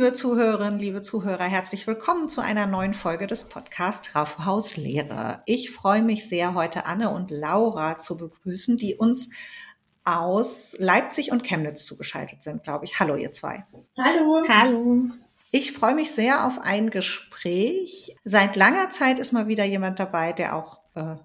liebe Zuhörerinnen, liebe Zuhörer, herzlich willkommen zu einer neuen Folge des Podcasts Trafhaus Lehre. Ich freue mich sehr, heute Anne und Laura zu begrüßen, die uns aus Leipzig und Chemnitz zugeschaltet sind, glaube ich. Hallo, ihr zwei. Hallo. Hallo. Ich freue mich sehr auf ein Gespräch. Seit langer Zeit ist mal wieder jemand dabei, der auch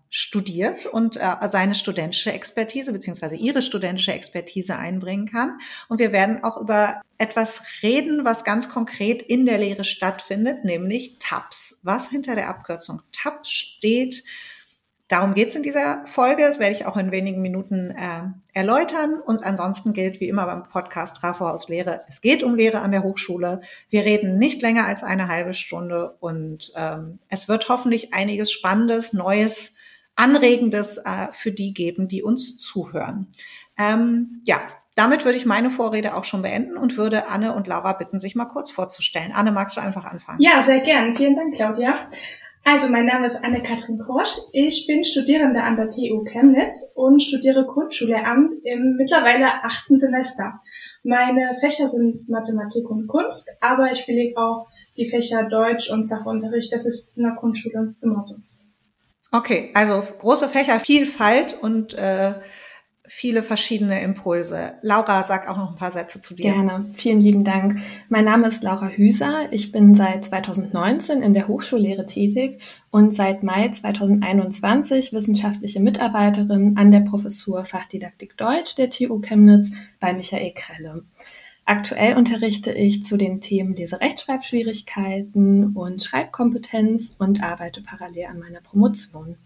studiert und äh, seine studentische Expertise beziehungsweise ihre studentische Expertise einbringen kann. Und wir werden auch über etwas reden, was ganz konkret in der Lehre stattfindet, nämlich TAPS. Was hinter der Abkürzung TAPS steht, Darum geht es in dieser Folge. Das werde ich auch in wenigen Minuten äh, erläutern. Und ansonsten gilt wie immer beim Podcast Trafo aus Lehre, es geht um Lehre an der Hochschule. Wir reden nicht länger als eine halbe Stunde und ähm, es wird hoffentlich einiges Spannendes, Neues, Anregendes äh, für die geben, die uns zuhören. Ähm, ja, damit würde ich meine Vorrede auch schon beenden und würde Anne und Laura bitten, sich mal kurz vorzustellen. Anne, magst du einfach anfangen? Ja, sehr gern. Vielen Dank, Claudia. Also, mein Name ist Anne-Kathrin Korsch. Ich bin Studierende an der TU Chemnitz und studiere Grundschullehramt im mittlerweile achten Semester. Meine Fächer sind Mathematik und Kunst, aber ich belege auch die Fächer Deutsch und Sachunterricht. Das ist in der Grundschule immer so. Okay, also große Fächervielfalt und äh, viele verschiedene Impulse. Laura, sag auch noch ein paar Sätze zu dir. Gerne, vielen lieben Dank. Mein Name ist Laura Hüser. Ich bin seit 2019 in der Hochschullehre tätig und seit Mai 2021 wissenschaftliche Mitarbeiterin an der Professur Fachdidaktik Deutsch der TU Chemnitz bei Michael Krelle. Aktuell unterrichte ich zu den Themen Leserechtschreibschwierigkeiten und Schreibkompetenz und arbeite parallel an meiner Promotion.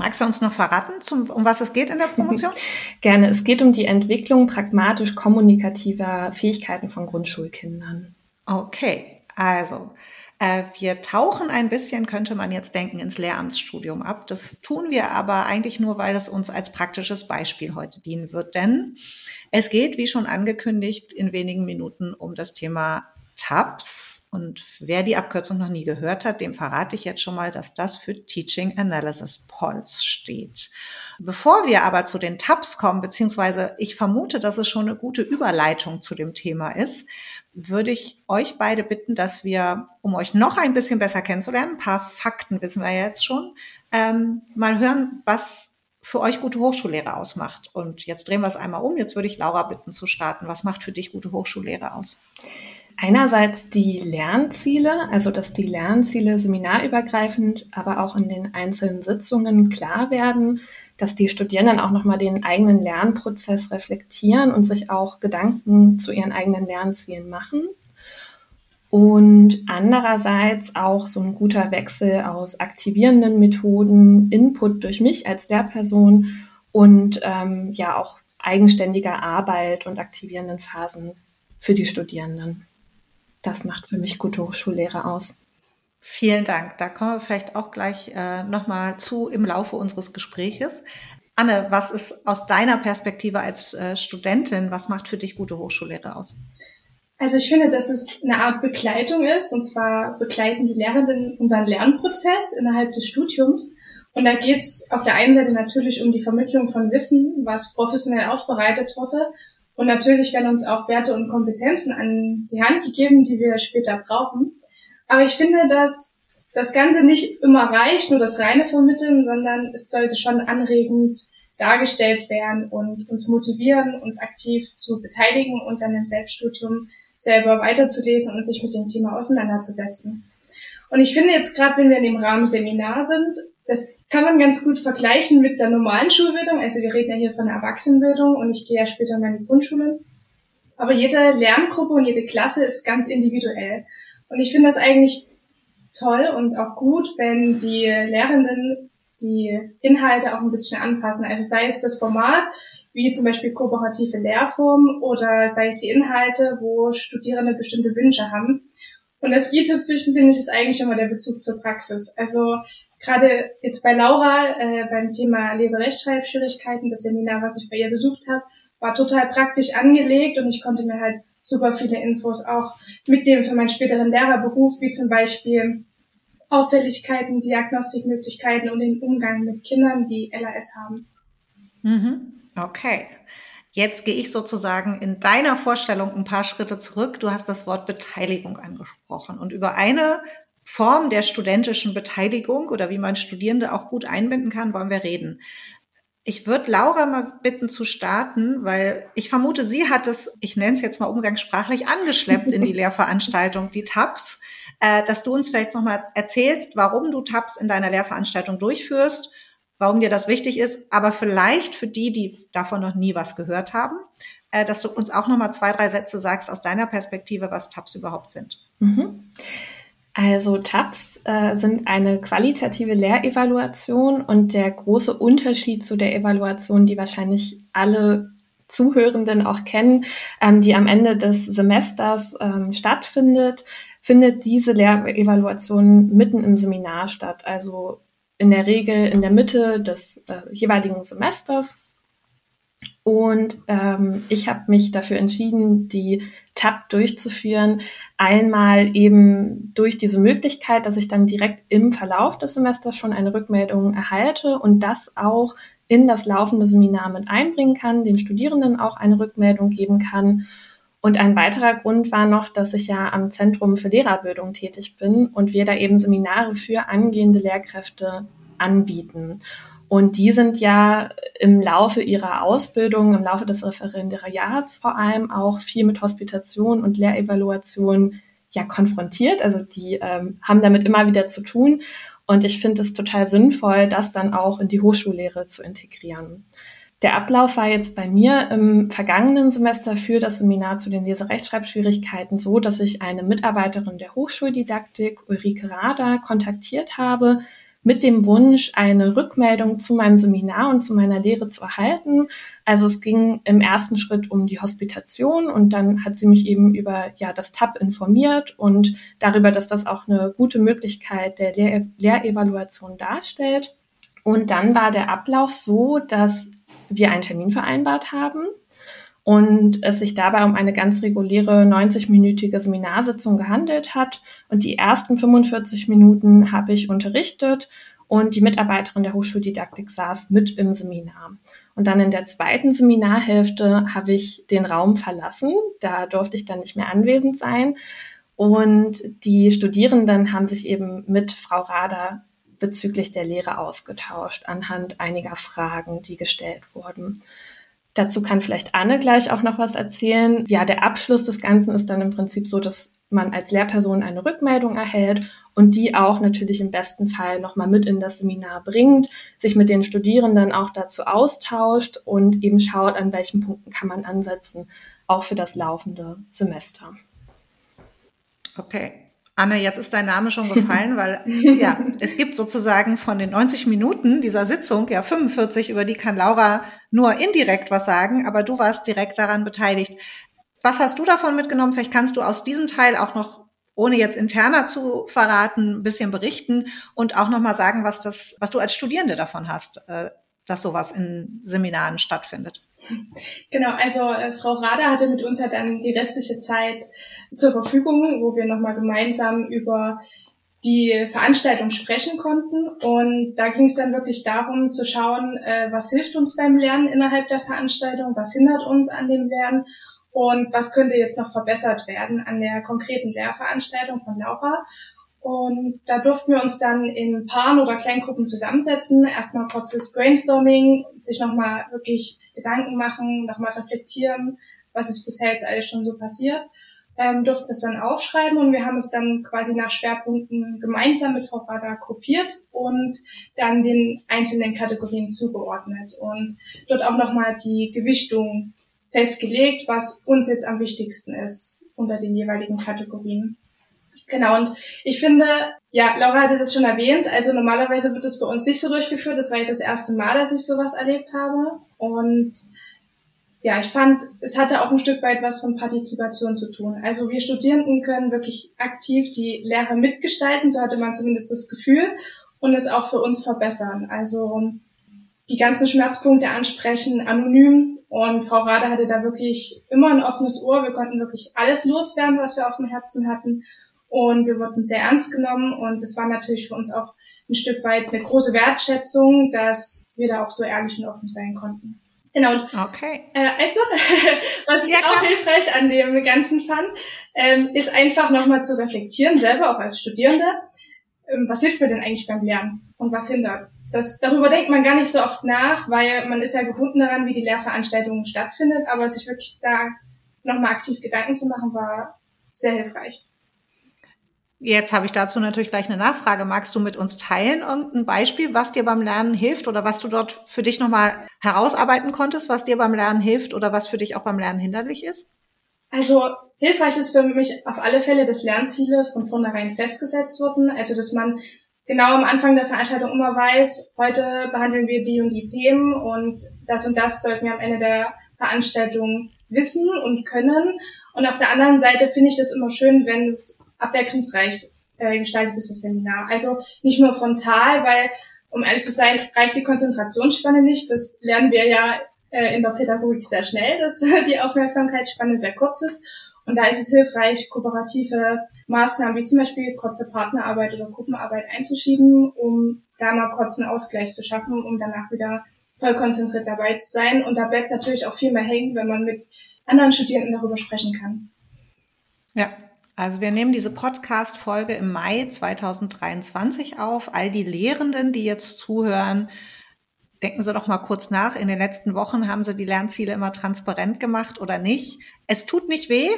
Magst du uns noch verraten, zum, um was es geht in der Promotion? Gerne. Es geht um die Entwicklung pragmatisch kommunikativer Fähigkeiten von Grundschulkindern. Okay, also äh, wir tauchen ein bisschen, könnte man jetzt denken, ins Lehramtsstudium ab. Das tun wir aber eigentlich nur, weil es uns als praktisches Beispiel heute dienen wird. Denn es geht, wie schon angekündigt, in wenigen Minuten um das Thema TAPS, und wer die Abkürzung noch nie gehört hat, dem verrate ich jetzt schon mal, dass das für Teaching Analysis Pulse steht. Bevor wir aber zu den Tabs kommen, beziehungsweise ich vermute, dass es schon eine gute Überleitung zu dem Thema ist, würde ich euch beide bitten, dass wir, um euch noch ein bisschen besser kennenzulernen, ein paar Fakten wissen wir jetzt schon, ähm, mal hören, was für euch gute Hochschullehre ausmacht. Und jetzt drehen wir es einmal um. Jetzt würde ich Laura bitten zu starten. Was macht für dich gute Hochschullehre aus? Einerseits die Lernziele, also dass die Lernziele seminarübergreifend, aber auch in den einzelnen Sitzungen klar werden, dass die Studierenden auch nochmal den eigenen Lernprozess reflektieren und sich auch Gedanken zu ihren eigenen Lernzielen machen. Und andererseits auch so ein guter Wechsel aus aktivierenden Methoden, Input durch mich als Lehrperson und ähm, ja auch eigenständiger Arbeit und aktivierenden Phasen für die Studierenden. Das macht für mich gute Hochschullehre aus. Vielen Dank. Da kommen wir vielleicht auch gleich äh, nochmal zu im Laufe unseres Gespräches. Anne, was ist aus deiner Perspektive als äh, Studentin, was macht für dich gute Hochschullehre aus? Also ich finde, dass es eine Art Begleitung ist. Und zwar begleiten die Lehrenden unseren Lernprozess innerhalb des Studiums. Und da geht es auf der einen Seite natürlich um die Vermittlung von Wissen, was professionell aufbereitet wurde. Und natürlich werden uns auch Werte und Kompetenzen an die Hand gegeben, die wir später brauchen. Aber ich finde, dass das Ganze nicht immer reicht, nur das reine Vermitteln, sondern es sollte schon anregend dargestellt werden und uns motivieren, uns aktiv zu beteiligen und dann im Selbststudium selber weiterzulesen und sich mit dem Thema auseinanderzusetzen. Und ich finde jetzt gerade, wenn wir in dem Rahmen Seminar sind, das kann man ganz gut vergleichen mit der normalen Schulbildung. Also wir reden ja hier von der Erwachsenenbildung und ich gehe ja später in meine Grundschule. Aber jede Lerngruppe und jede Klasse ist ganz individuell. Und ich finde das eigentlich toll und auch gut, wenn die Lehrenden die Inhalte auch ein bisschen anpassen. Also sei es das Format, wie zum Beispiel kooperative Lehrformen oder sei es die Inhalte, wo Studierende bestimmte Wünsche haben. Und das i-Tüpfelchen finde ich ist eigentlich immer der Bezug zur Praxis. Also gerade jetzt bei Laura äh, beim Thema Leserechtschreibschwierigkeiten, das Seminar, was ich bei ihr besucht habe, war total praktisch angelegt und ich konnte mir halt super viele Infos auch mitnehmen für meinen späteren Lehrerberuf, wie zum Beispiel Auffälligkeiten, Diagnostikmöglichkeiten und den Umgang mit Kindern, die LAS haben. Mhm. Okay. Jetzt gehe ich sozusagen in deiner Vorstellung ein paar Schritte zurück. Du hast das Wort Beteiligung angesprochen und über eine Form der studentischen Beteiligung oder wie man Studierende auch gut einbinden kann, wollen wir reden. Ich würde Laura mal bitten zu starten, weil ich vermute, sie hat es, ich nenne es jetzt mal umgangssprachlich, angeschleppt in die Lehrveranstaltung, die TAPS, äh, dass du uns vielleicht nochmal erzählst, warum du TAPS in deiner Lehrveranstaltung durchführst warum dir das wichtig ist, aber vielleicht für die, die davon noch nie was gehört haben, äh, dass du uns auch noch mal zwei, drei Sätze sagst aus deiner Perspektive, was TAPs überhaupt sind. Mhm. Also TAPs äh, sind eine qualitative Lehrevaluation und der große Unterschied zu der Evaluation, die wahrscheinlich alle Zuhörenden auch kennen, ähm, die am Ende des Semesters ähm, stattfindet, findet diese Lehrevaluation mitten im Seminar statt. Also in der Regel in der Mitte des äh, jeweiligen Semesters. Und ähm, ich habe mich dafür entschieden, die TAP durchzuführen. Einmal eben durch diese Möglichkeit, dass ich dann direkt im Verlauf des Semesters schon eine Rückmeldung erhalte und das auch in das laufende Seminar mit einbringen kann, den Studierenden auch eine Rückmeldung geben kann. Und ein weiterer Grund war noch, dass ich ja am Zentrum für Lehrerbildung tätig bin und wir da eben Seminare für angehende Lehrkräfte anbieten. Und die sind ja im Laufe ihrer Ausbildung, im Laufe des Referendariats vor allem auch viel mit Hospitation und Lehrevaluation ja konfrontiert. Also die ähm, haben damit immer wieder zu tun. Und ich finde es total sinnvoll, das dann auch in die Hochschullehre zu integrieren. Der Ablauf war jetzt bei mir im vergangenen Semester für das Seminar zu den Leserechtschreibschwierigkeiten so, dass ich eine Mitarbeiterin der Hochschuldidaktik, Ulrike Rader, kontaktiert habe mit dem Wunsch, eine Rückmeldung zu meinem Seminar und zu meiner Lehre zu erhalten. Also es ging im ersten Schritt um die Hospitation und dann hat sie mich eben über ja das TAP informiert und darüber, dass das auch eine gute Möglichkeit der Lehr Lehrevaluation darstellt. Und dann war der Ablauf so, dass wir einen Termin vereinbart haben und es sich dabei um eine ganz reguläre 90-minütige Seminarsitzung gehandelt hat. Und die ersten 45 Minuten habe ich unterrichtet und die Mitarbeiterin der Hochschuldidaktik saß mit im Seminar. Und dann in der zweiten Seminarhälfte habe ich den Raum verlassen. Da durfte ich dann nicht mehr anwesend sein. Und die Studierenden haben sich eben mit Frau Rader bezüglich der Lehre ausgetauscht anhand einiger Fragen, die gestellt wurden. Dazu kann vielleicht Anne gleich auch noch was erzählen. Ja, der Abschluss des Ganzen ist dann im Prinzip so, dass man als Lehrperson eine Rückmeldung erhält und die auch natürlich im besten Fall nochmal mit in das Seminar bringt, sich mit den Studierenden auch dazu austauscht und eben schaut, an welchen Punkten kann man ansetzen, auch für das laufende Semester. Okay. Anne, jetzt ist dein Name schon gefallen, weil ja, es gibt sozusagen von den 90 Minuten dieser Sitzung ja 45, über die kann Laura nur indirekt was sagen, aber du warst direkt daran beteiligt. Was hast du davon mitgenommen? Vielleicht kannst du aus diesem Teil auch noch ohne jetzt interner zu verraten, ein bisschen berichten und auch noch mal sagen, was das, was du als Studierende davon hast, äh, dass sowas in Seminaren stattfindet. Genau, also äh, Frau Rader hatte mit uns halt dann die restliche Zeit zur Verfügung, wo wir nochmal gemeinsam über die Veranstaltung sprechen konnten. Und da ging es dann wirklich darum zu schauen, äh, was hilft uns beim Lernen innerhalb der Veranstaltung, was hindert uns an dem Lernen und was könnte jetzt noch verbessert werden an der konkreten Lehrveranstaltung von Laura. Und da durften wir uns dann in Paaren oder Kleingruppen zusammensetzen, erstmal kurzes Brainstorming, sich nochmal wirklich Gedanken machen, nochmal reflektieren, was ist bisher jetzt alles schon so passiert, ähm, durften es dann aufschreiben und wir haben es dann quasi nach Schwerpunkten gemeinsam mit Frau Bader kopiert und dann den einzelnen Kategorien zugeordnet und dort auch nochmal die Gewichtung festgelegt, was uns jetzt am wichtigsten ist unter den jeweiligen Kategorien. Genau, und ich finde, ja, Laura hatte das schon erwähnt, also normalerweise wird es bei uns nicht so durchgeführt. Das war jetzt das erste Mal, dass ich sowas erlebt habe. Und ja, ich fand, es hatte auch ein Stück weit was von Partizipation zu tun. Also wir Studierenden können wirklich aktiv die Lehre mitgestalten, so hatte man zumindest das Gefühl, und es auch für uns verbessern. Also die ganzen Schmerzpunkte ansprechen, anonym. Und Frau Rade hatte da wirklich immer ein offenes Ohr. Wir konnten wirklich alles loswerden, was wir auf dem Herzen hatten. Und wir wurden sehr ernst genommen und es war natürlich für uns auch ein Stück weit eine große Wertschätzung, dass wir da auch so ehrlich und offen sein konnten. Genau. Okay. Äh, also, was ich ja, auch hilfreich an dem Ganzen fand, ähm, ist einfach nochmal zu reflektieren, selber auch als Studierende, ähm, was hilft mir denn eigentlich beim Lernen und was hindert. Das, darüber denkt man gar nicht so oft nach, weil man ist ja gebunden daran, wie die Lehrveranstaltung stattfindet, aber sich wirklich da nochmal aktiv Gedanken zu machen, war sehr hilfreich. Jetzt habe ich dazu natürlich gleich eine Nachfrage. Magst du mit uns teilen irgendein Beispiel, was dir beim Lernen hilft oder was du dort für dich nochmal herausarbeiten konntest, was dir beim Lernen hilft oder was für dich auch beim Lernen hinderlich ist? Also hilfreich ist für mich auf alle Fälle, dass Lernziele von vornherein festgesetzt wurden. Also dass man genau am Anfang der Veranstaltung immer weiß, heute behandeln wir die und die Themen und das und das sollten wir am Ende der Veranstaltung wissen und können. Und auf der anderen Seite finde ich das immer schön, wenn es abwechslungsreich äh, gestaltet ist, das Seminar. Also nicht nur frontal, weil, um ehrlich zu sein, reicht die Konzentrationsspanne nicht. Das lernen wir ja äh, in der Pädagogik sehr schnell, dass die Aufmerksamkeitsspanne sehr kurz ist. Und da ist es hilfreich, kooperative Maßnahmen wie zum Beispiel kurze Partnerarbeit oder Gruppenarbeit einzuschieben, um da mal kurz einen Ausgleich zu schaffen, um danach wieder voll konzentriert dabei zu sein. Und da bleibt natürlich auch viel mehr hängen, wenn man mit anderen Studierenden darüber sprechen kann. Ja, also wir nehmen diese Podcast-Folge im Mai 2023 auf. All die Lehrenden, die jetzt zuhören, denken Sie doch mal kurz nach. In den letzten Wochen haben Sie die Lernziele immer transparent gemacht oder nicht. Es tut nicht weh.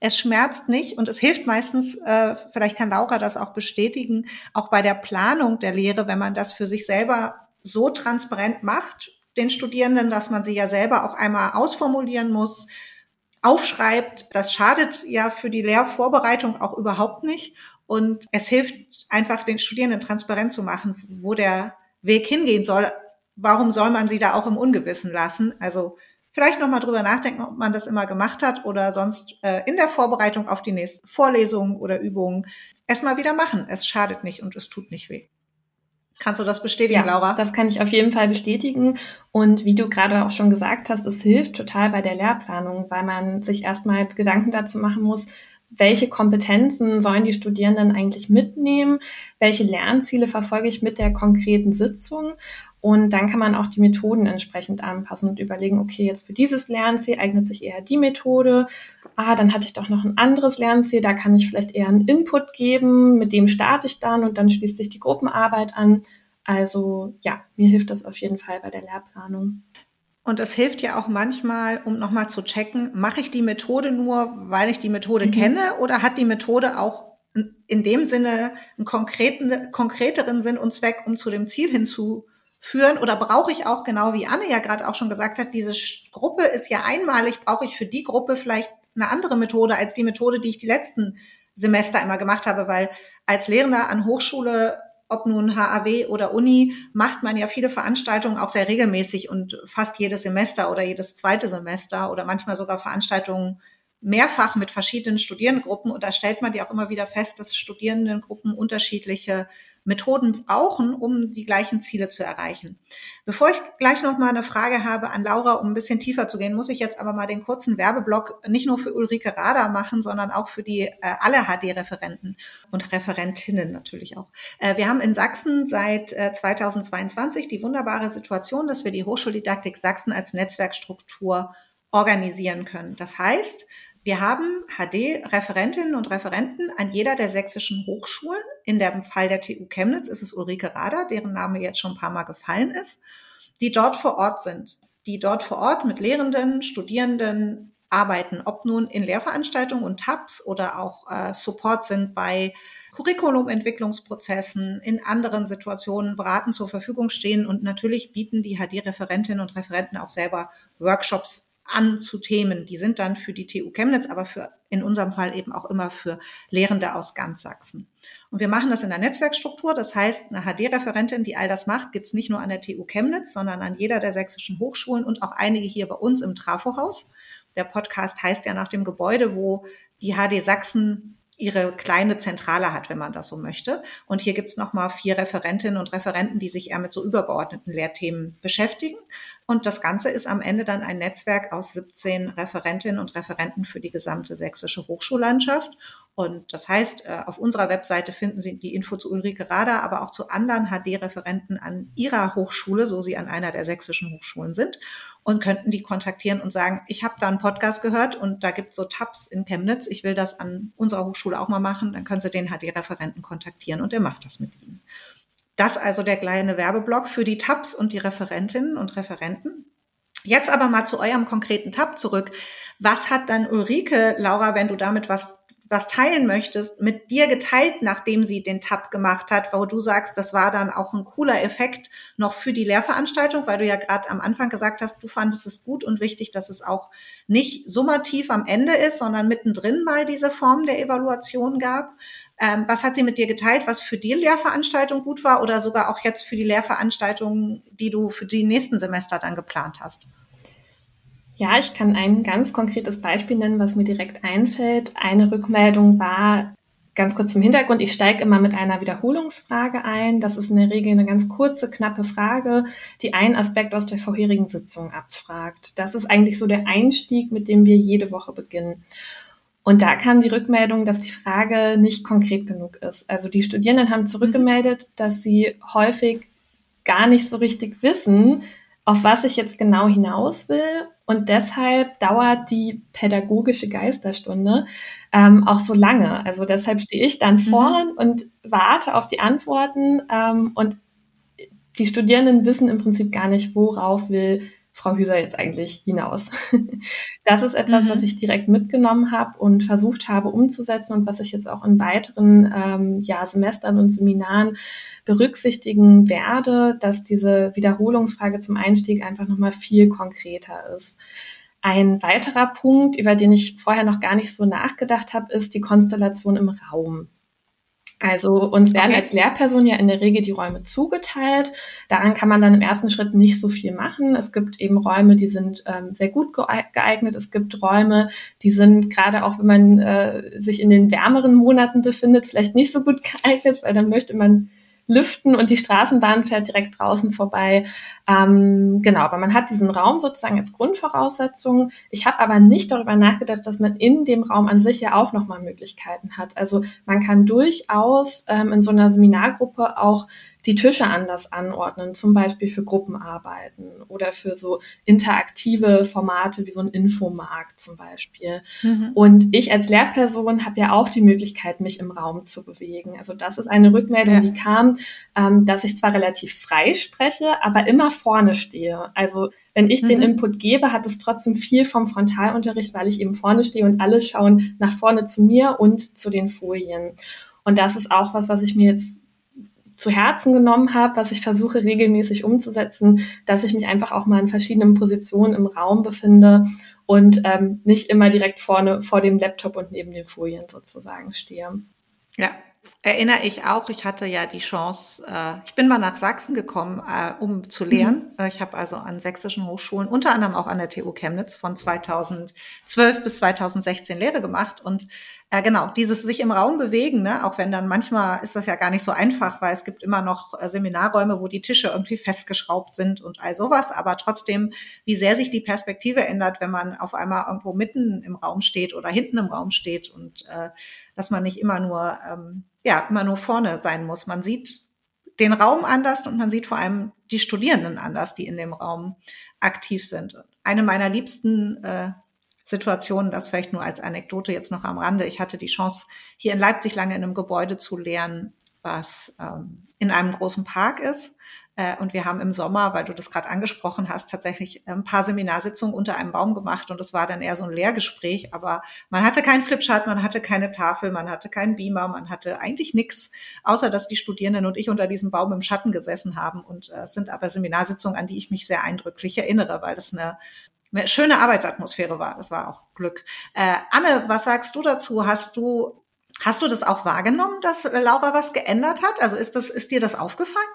Es schmerzt nicht und es hilft meistens, äh, vielleicht kann Laura das auch bestätigen, auch bei der Planung der Lehre, wenn man das für sich selber so transparent macht, den Studierenden, dass man sie ja selber auch einmal ausformulieren muss, aufschreibt. Das schadet ja für die Lehrvorbereitung auch überhaupt nicht. Und es hilft einfach den Studierenden transparent zu machen, wo der Weg hingehen soll. Warum soll man sie da auch im Ungewissen lassen? Also vielleicht nochmal drüber nachdenken, ob man das immer gemacht hat oder sonst äh, in der Vorbereitung auf die nächsten Vorlesungen oder Übungen es mal wieder machen. Es schadet nicht und es tut nicht weh. Kannst du das bestätigen, ja, Laura? Das kann ich auf jeden Fall bestätigen. Und wie du gerade auch schon gesagt hast, es hilft total bei der Lehrplanung, weil man sich erstmal Gedanken dazu machen muss, welche Kompetenzen sollen die Studierenden eigentlich mitnehmen, welche Lernziele verfolge ich mit der konkreten Sitzung und dann kann man auch die Methoden entsprechend anpassen und überlegen, okay, jetzt für dieses Lernziel eignet sich eher die Methode. Ah, dann hatte ich doch noch ein anderes Lernziel, da kann ich vielleicht eher einen Input geben, mit dem starte ich dann und dann schließt sich die Gruppenarbeit an. Also ja, mir hilft das auf jeden Fall bei der Lehrplanung. Und es hilft ja auch manchmal, um nochmal zu checken, mache ich die Methode nur, weil ich die Methode mhm. kenne oder hat die Methode auch in dem Sinne einen konkreten, konkreteren Sinn und Zweck, um zu dem Ziel hinzu führen oder brauche ich auch, genau wie Anne ja gerade auch schon gesagt hat, diese Gruppe ist ja einmalig, brauche ich für die Gruppe vielleicht eine andere Methode als die Methode, die ich die letzten Semester immer gemacht habe, weil als Lehrender an Hochschule, ob nun HAW oder Uni, macht man ja viele Veranstaltungen auch sehr regelmäßig und fast jedes Semester oder jedes zweite Semester oder manchmal sogar Veranstaltungen mehrfach mit verschiedenen Studierendengruppen und da stellt man ja auch immer wieder fest, dass Studierendengruppen unterschiedliche Methoden brauchen, um die gleichen Ziele zu erreichen. Bevor ich gleich noch mal eine Frage habe an Laura, um ein bisschen tiefer zu gehen, muss ich jetzt aber mal den kurzen Werbeblock nicht nur für Ulrike Rader machen, sondern auch für die äh, alle HD-Referenten und Referentinnen natürlich auch. Äh, wir haben in Sachsen seit äh, 2022 die wunderbare Situation, dass wir die Hochschuldidaktik Sachsen als Netzwerkstruktur organisieren können. Das heißt, wir haben HD-Referentinnen und Referenten an jeder der sächsischen Hochschulen. In dem Fall der TU Chemnitz ist es Ulrike Rader, deren Name jetzt schon ein paar Mal gefallen ist, die dort vor Ort sind, die dort vor Ort mit Lehrenden, Studierenden arbeiten, ob nun in Lehrveranstaltungen und Tabs oder auch äh, Support sind bei Curriculumentwicklungsprozessen, in anderen Situationen beraten zur Verfügung stehen und natürlich bieten die HD-Referentinnen und Referenten auch selber Workshops an zu Themen. Die sind dann für die TU Chemnitz, aber für in unserem Fall eben auch immer für Lehrende aus ganz Sachsen. Und wir machen das in der Netzwerkstruktur. Das heißt, eine HD-Referentin, die all das macht, gibt's nicht nur an der TU Chemnitz, sondern an jeder der sächsischen Hochschulen und auch einige hier bei uns im Trafohaus. Der Podcast heißt ja nach dem Gebäude, wo die HD Sachsen ihre kleine Zentrale hat, wenn man das so möchte. Und hier gibt's noch mal vier Referentinnen und Referenten, die sich eher mit so übergeordneten Lehrthemen beschäftigen. Und das Ganze ist am Ende dann ein Netzwerk aus 17 Referentinnen und Referenten für die gesamte sächsische Hochschullandschaft. Und das heißt, äh, auf unserer Webseite finden Sie die Info zu Ulrike Rader, aber auch zu anderen HD-Referenten an Ihrer Hochschule, so Sie an einer der sächsischen Hochschulen sind und könnten die kontaktieren und sagen, ich habe da einen Podcast gehört und da gibt es so Tabs in Chemnitz, ich will das an unserer Hochschule auch mal machen, dann können Sie den HD-Referenten kontaktieren und der macht das mit Ihnen. Das also der kleine Werbeblock für die Tabs und die Referentinnen und Referenten. Jetzt aber mal zu eurem konkreten Tab zurück. Was hat dann Ulrike, Laura, wenn du damit was was teilen möchtest, mit dir geteilt, nachdem sie den Tab gemacht hat, wo du sagst, das war dann auch ein cooler Effekt noch für die Lehrveranstaltung, weil du ja gerade am Anfang gesagt hast, du fandest es gut und wichtig, dass es auch nicht summativ am Ende ist, sondern mittendrin mal diese Form der Evaluation gab. Ähm, was hat sie mit dir geteilt, was für die Lehrveranstaltung gut war oder sogar auch jetzt für die Lehrveranstaltungen, die du für die nächsten Semester dann geplant hast? Ja, ich kann ein ganz konkretes Beispiel nennen, was mir direkt einfällt. Eine Rückmeldung war, ganz kurz zum Hintergrund, ich steige immer mit einer Wiederholungsfrage ein. Das ist in der Regel eine ganz kurze, knappe Frage, die einen Aspekt aus der vorherigen Sitzung abfragt. Das ist eigentlich so der Einstieg, mit dem wir jede Woche beginnen. Und da kam die Rückmeldung, dass die Frage nicht konkret genug ist. Also die Studierenden haben zurückgemeldet, dass sie häufig gar nicht so richtig wissen, auf was ich jetzt genau hinaus will. Und deshalb dauert die pädagogische Geisterstunde ähm, auch so lange. Also deshalb stehe ich dann mhm. vorn und warte auf die Antworten. Ähm, und die Studierenden wissen im Prinzip gar nicht, worauf will Frau Hüser jetzt eigentlich hinaus? Das ist etwas, mhm. was ich direkt mitgenommen habe und versucht habe umzusetzen und was ich jetzt auch in weiteren ähm, ja, Semestern und Seminaren berücksichtigen werde, dass diese Wiederholungsfrage zum Einstieg einfach nochmal viel konkreter ist. Ein weiterer Punkt, über den ich vorher noch gar nicht so nachgedacht habe, ist die Konstellation im Raum. Also uns werden okay. als Lehrperson ja in der Regel die Räume zugeteilt. Daran kann man dann im ersten Schritt nicht so viel machen. Es gibt eben Räume, die sind ähm, sehr gut geeignet. Es gibt Räume, die sind gerade auch, wenn man äh, sich in den wärmeren Monaten befindet, vielleicht nicht so gut geeignet, weil dann möchte man lüften und die Straßenbahn fährt direkt draußen vorbei. Ähm, genau, aber man hat diesen Raum sozusagen als Grundvoraussetzung. Ich habe aber nicht darüber nachgedacht, dass man in dem Raum an sich ja auch nochmal Möglichkeiten hat. Also man kann durchaus ähm, in so einer Seminargruppe auch die Tische anders anordnen, zum Beispiel für Gruppenarbeiten oder für so interaktive Formate wie so ein Infomarkt zum Beispiel. Mhm. Und ich als Lehrperson habe ja auch die Möglichkeit, mich im Raum zu bewegen. Also das ist eine Rückmeldung, ja. die kam, ähm, dass ich zwar relativ frei spreche, aber immer vorne stehe. Also wenn ich mhm. den Input gebe, hat es trotzdem viel vom Frontalunterricht, weil ich eben vorne stehe und alle schauen nach vorne zu mir und zu den Folien. Und das ist auch was, was ich mir jetzt zu Herzen genommen habe, was ich versuche regelmäßig umzusetzen, dass ich mich einfach auch mal in verschiedenen Positionen im Raum befinde und ähm, nicht immer direkt vorne vor dem Laptop und neben den Folien sozusagen stehe. Ja, erinnere ich auch. Ich hatte ja die Chance, äh, ich bin mal nach Sachsen gekommen, äh, um zu lehren. Mhm. Ich habe also an sächsischen Hochschulen, unter anderem auch an der TU Chemnitz von 2012 bis 2016 Lehre gemacht. Und äh, genau, dieses sich im Raum bewegen, ne, auch wenn dann manchmal ist das ja gar nicht so einfach, weil es gibt immer noch äh, Seminarräume, wo die Tische irgendwie festgeschraubt sind und all sowas. Aber trotzdem, wie sehr sich die Perspektive ändert, wenn man auf einmal irgendwo mitten im Raum steht oder hinten im Raum steht und äh, dass man nicht immer nur ähm, ja, immer nur vorne sein muss. Man sieht den Raum anders und man sieht vor allem die Studierenden anders, die in dem Raum aktiv sind. Eine meiner liebsten äh, Situationen, das vielleicht nur als Anekdote jetzt noch am Rande. Ich hatte die Chance, hier in Leipzig lange in einem Gebäude zu lernen, was ähm, in einem großen Park ist. Äh, und wir haben im Sommer, weil du das gerade angesprochen hast, tatsächlich ein paar Seminarsitzungen unter einem Baum gemacht und es war dann eher so ein Lehrgespräch, aber man hatte keinen Flipchart, man hatte keine Tafel, man hatte keinen Beamer, man hatte eigentlich nichts, außer dass die Studierenden und ich unter diesem Baum im Schatten gesessen haben und äh, es sind aber Seminarsitzungen, an die ich mich sehr eindrücklich erinnere, weil das eine eine schöne Arbeitsatmosphäre war. Das war auch Glück. Äh, Anne, was sagst du dazu? Hast du, hast du das auch wahrgenommen, dass Laura was geändert hat? Also ist das, ist dir das aufgefallen?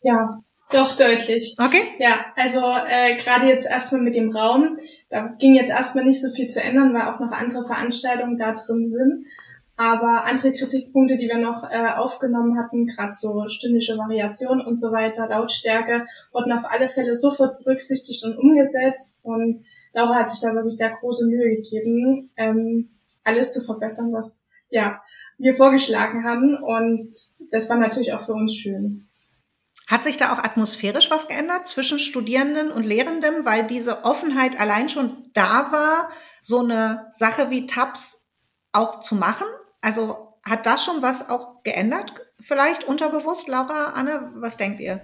Ja, doch deutlich. Okay. Ja, also äh, gerade jetzt erstmal mit dem Raum, da ging jetzt erstmal nicht so viel zu ändern, weil auch noch andere Veranstaltungen da drin sind. Aber andere Kritikpunkte, die wir noch äh, aufgenommen hatten, gerade so stimmliche Variation und so weiter, Lautstärke, wurden auf alle Fälle sofort berücksichtigt und umgesetzt. Und Laura hat sich da wirklich sehr große Mühe gegeben, ähm, alles zu verbessern, was ja wir vorgeschlagen haben. Und das war natürlich auch für uns schön. Hat sich da auch atmosphärisch was geändert zwischen Studierenden und Lehrenden, weil diese Offenheit allein schon da war, so eine Sache wie Tabs auch zu machen? Also hat das schon was auch geändert, vielleicht unterbewusst? Laura, Anne, was denkt ihr?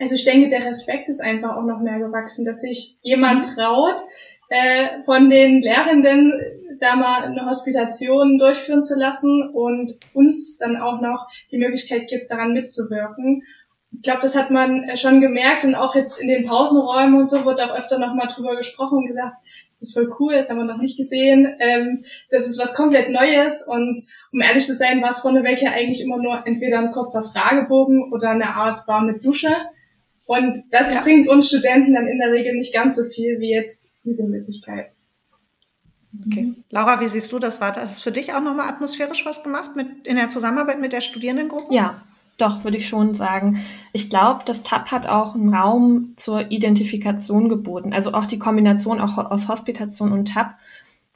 Also ich denke, der Respekt ist einfach auch noch mehr gewachsen, dass sich jemand traut, äh, von den Lehrenden da mal eine Hospitation durchführen zu lassen und uns dann auch noch die Möglichkeit gibt, daran mitzuwirken. Ich glaube, das hat man äh, schon gemerkt und auch jetzt in den Pausenräumen und so wird auch öfter noch mal drüber gesprochen und gesagt, das ist voll cool, das haben wir noch nicht gesehen. Ähm, das ist was komplett Neues und um ehrlich zu sein, war es vorneweg ja eigentlich immer nur entweder ein kurzer Fragebogen oder eine Art warme Dusche. Und das ja. bringt uns Studenten dann in der Regel nicht ganz so viel wie jetzt diese Möglichkeit. Okay. Laura, wie siehst du das? War das für dich auch nochmal atmosphärisch was gemacht mit, in der Zusammenarbeit mit der Studierendengruppe? Ja, doch, würde ich schon sagen. Ich glaube, das TAP hat auch einen Raum zur Identifikation geboten. Also auch die Kombination auch aus Hospitation und TAP,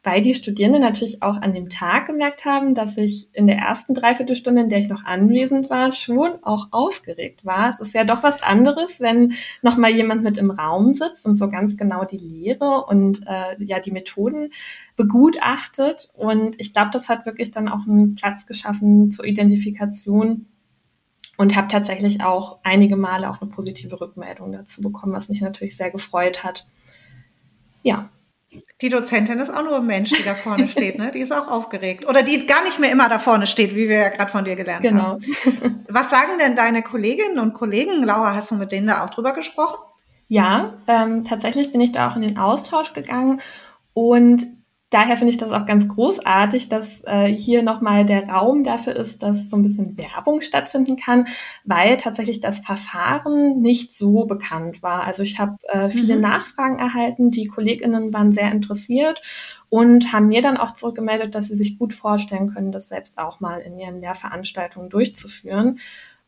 weil die Studierenden natürlich auch an dem Tag gemerkt haben, dass ich in der ersten Dreiviertelstunde, in der ich noch anwesend war, schon auch aufgeregt war. Es ist ja doch was anderes, wenn nochmal jemand mit im Raum sitzt und so ganz genau die Lehre und äh, ja die Methoden begutachtet. Und ich glaube, das hat wirklich dann auch einen Platz geschaffen zur Identifikation und habe tatsächlich auch einige Male auch eine positive Rückmeldung dazu bekommen, was mich natürlich sehr gefreut hat. Ja. Die Dozentin ist auch nur ein Mensch, die da vorne steht, ne? Die ist auch aufgeregt. Oder die gar nicht mehr immer da vorne steht, wie wir ja gerade von dir gelernt genau. haben. Genau. Was sagen denn deine Kolleginnen und Kollegen? Laura, hast du mit denen da auch drüber gesprochen? Ja, ähm, tatsächlich bin ich da auch in den Austausch gegangen und daher finde ich das auch ganz großartig, dass äh, hier nochmal der Raum dafür ist, dass so ein bisschen Werbung stattfinden kann, weil tatsächlich das Verfahren nicht so bekannt war. Also ich habe äh, viele mhm. Nachfragen erhalten, die Kolleginnen waren sehr interessiert und haben mir dann auch zurückgemeldet, dass sie sich gut vorstellen können, das selbst auch mal in ihren Lehrveranstaltungen durchzuführen.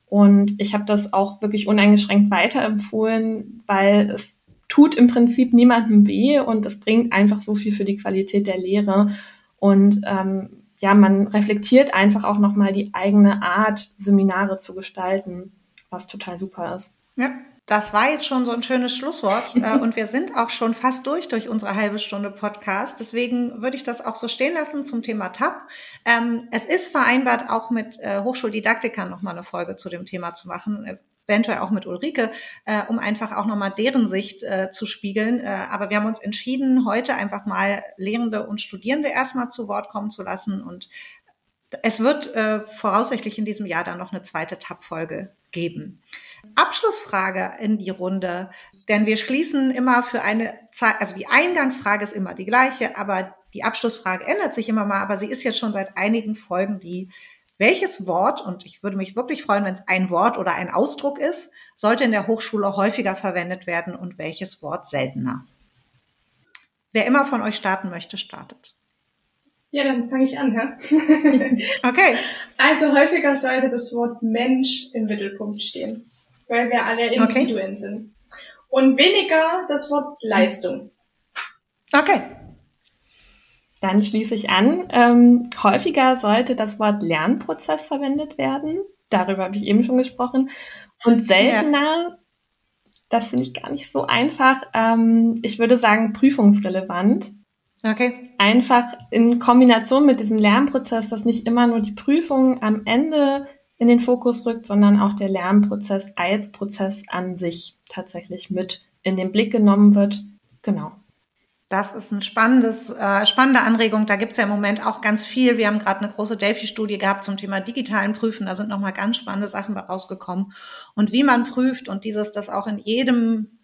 Und ich habe das auch wirklich uneingeschränkt weiterempfohlen, weil es tut im Prinzip niemandem weh und es bringt einfach so viel für die Qualität der Lehre. Und ähm, ja, man reflektiert einfach auch nochmal die eigene Art, Seminare zu gestalten, was total super ist. Ja, das war jetzt schon so ein schönes Schlusswort äh, und wir sind auch schon fast durch durch unsere halbe Stunde Podcast. Deswegen würde ich das auch so stehen lassen zum Thema TAP. Ähm, es ist vereinbart, auch mit äh, Hochschuldidaktikern nochmal eine Folge zu dem Thema zu machen eventuell auch mit Ulrike, äh, um einfach auch nochmal deren Sicht äh, zu spiegeln. Äh, aber wir haben uns entschieden, heute einfach mal Lehrende und Studierende erstmal zu Wort kommen zu lassen. Und es wird äh, voraussichtlich in diesem Jahr dann noch eine zweite Tab-Folge geben. Abschlussfrage in die Runde, denn wir schließen immer für eine Zeit, also die Eingangsfrage ist immer die gleiche, aber die Abschlussfrage ändert sich immer mal, aber sie ist jetzt schon seit einigen Folgen die welches Wort, und ich würde mich wirklich freuen, wenn es ein Wort oder ein Ausdruck ist, sollte in der Hochschule häufiger verwendet werden und welches Wort seltener? Wer immer von euch starten möchte, startet. Ja, dann fange ich an, ja? okay. Also häufiger sollte das Wort Mensch im Mittelpunkt stehen, weil wir alle Individuen okay. sind. Und weniger das Wort Leistung. Okay. Dann schließe ich an. Ähm, häufiger sollte das Wort Lernprozess verwendet werden. Darüber habe ich eben schon gesprochen. Und seltener, ja. das finde ich gar nicht so einfach. Ähm, ich würde sagen prüfungsrelevant. Okay. Einfach in Kombination mit diesem Lernprozess, dass nicht immer nur die Prüfung am Ende in den Fokus rückt, sondern auch der Lernprozess als Prozess an sich tatsächlich mit in den Blick genommen wird. Genau. Das ist ein spannendes, äh, spannende Anregung. Da gibt's ja im Moment auch ganz viel. Wir haben gerade eine große Delphi-Studie gehabt zum Thema digitalen Prüfen. Da sind nochmal ganz spannende Sachen rausgekommen. Und wie man prüft und dieses, das auch in jedem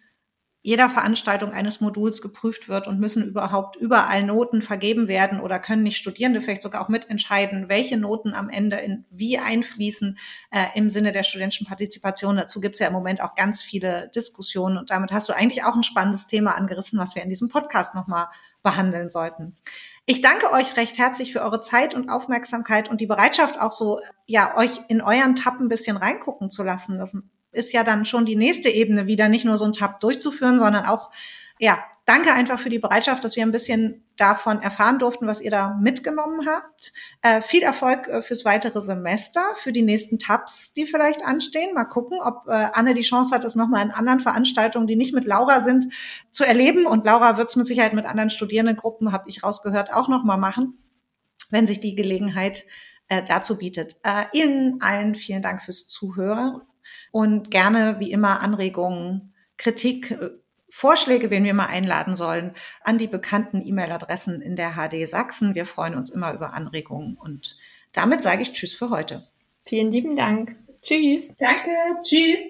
jeder Veranstaltung eines Moduls geprüft wird und müssen überhaupt überall Noten vergeben werden oder können nicht Studierende vielleicht sogar auch mitentscheiden, welche Noten am Ende in wie einfließen äh, im Sinne der studentischen Partizipation. Dazu gibt es ja im Moment auch ganz viele Diskussionen und damit hast du eigentlich auch ein spannendes Thema angerissen, was wir in diesem Podcast nochmal behandeln sollten. Ich danke euch recht herzlich für eure Zeit und Aufmerksamkeit und die Bereitschaft auch so, ja, euch in euren Tab ein bisschen reingucken zu lassen. Das ist ja dann schon die nächste Ebene wieder, nicht nur so ein Tab durchzuführen, sondern auch ja, danke einfach für die Bereitschaft, dass wir ein bisschen davon erfahren durften, was ihr da mitgenommen habt. Äh, viel Erfolg äh, fürs weitere Semester, für die nächsten Tabs, die vielleicht anstehen. Mal gucken, ob äh, Anne die Chance hat, es nochmal in anderen Veranstaltungen, die nicht mit Laura sind, zu erleben. Und Laura wird es mit Sicherheit mit anderen Studierendengruppen, habe ich rausgehört, auch nochmal machen, wenn sich die Gelegenheit äh, dazu bietet. Äh, Ihnen allen vielen Dank fürs Zuhören und gerne wie immer Anregungen, Kritik, äh, Vorschläge, wen wir mal einladen sollen, an die bekannten E-Mail-Adressen in der HD Sachsen. Wir freuen uns immer über Anregungen und damit sage ich Tschüss für heute. Vielen lieben Dank. Tschüss. Danke. Tschüss.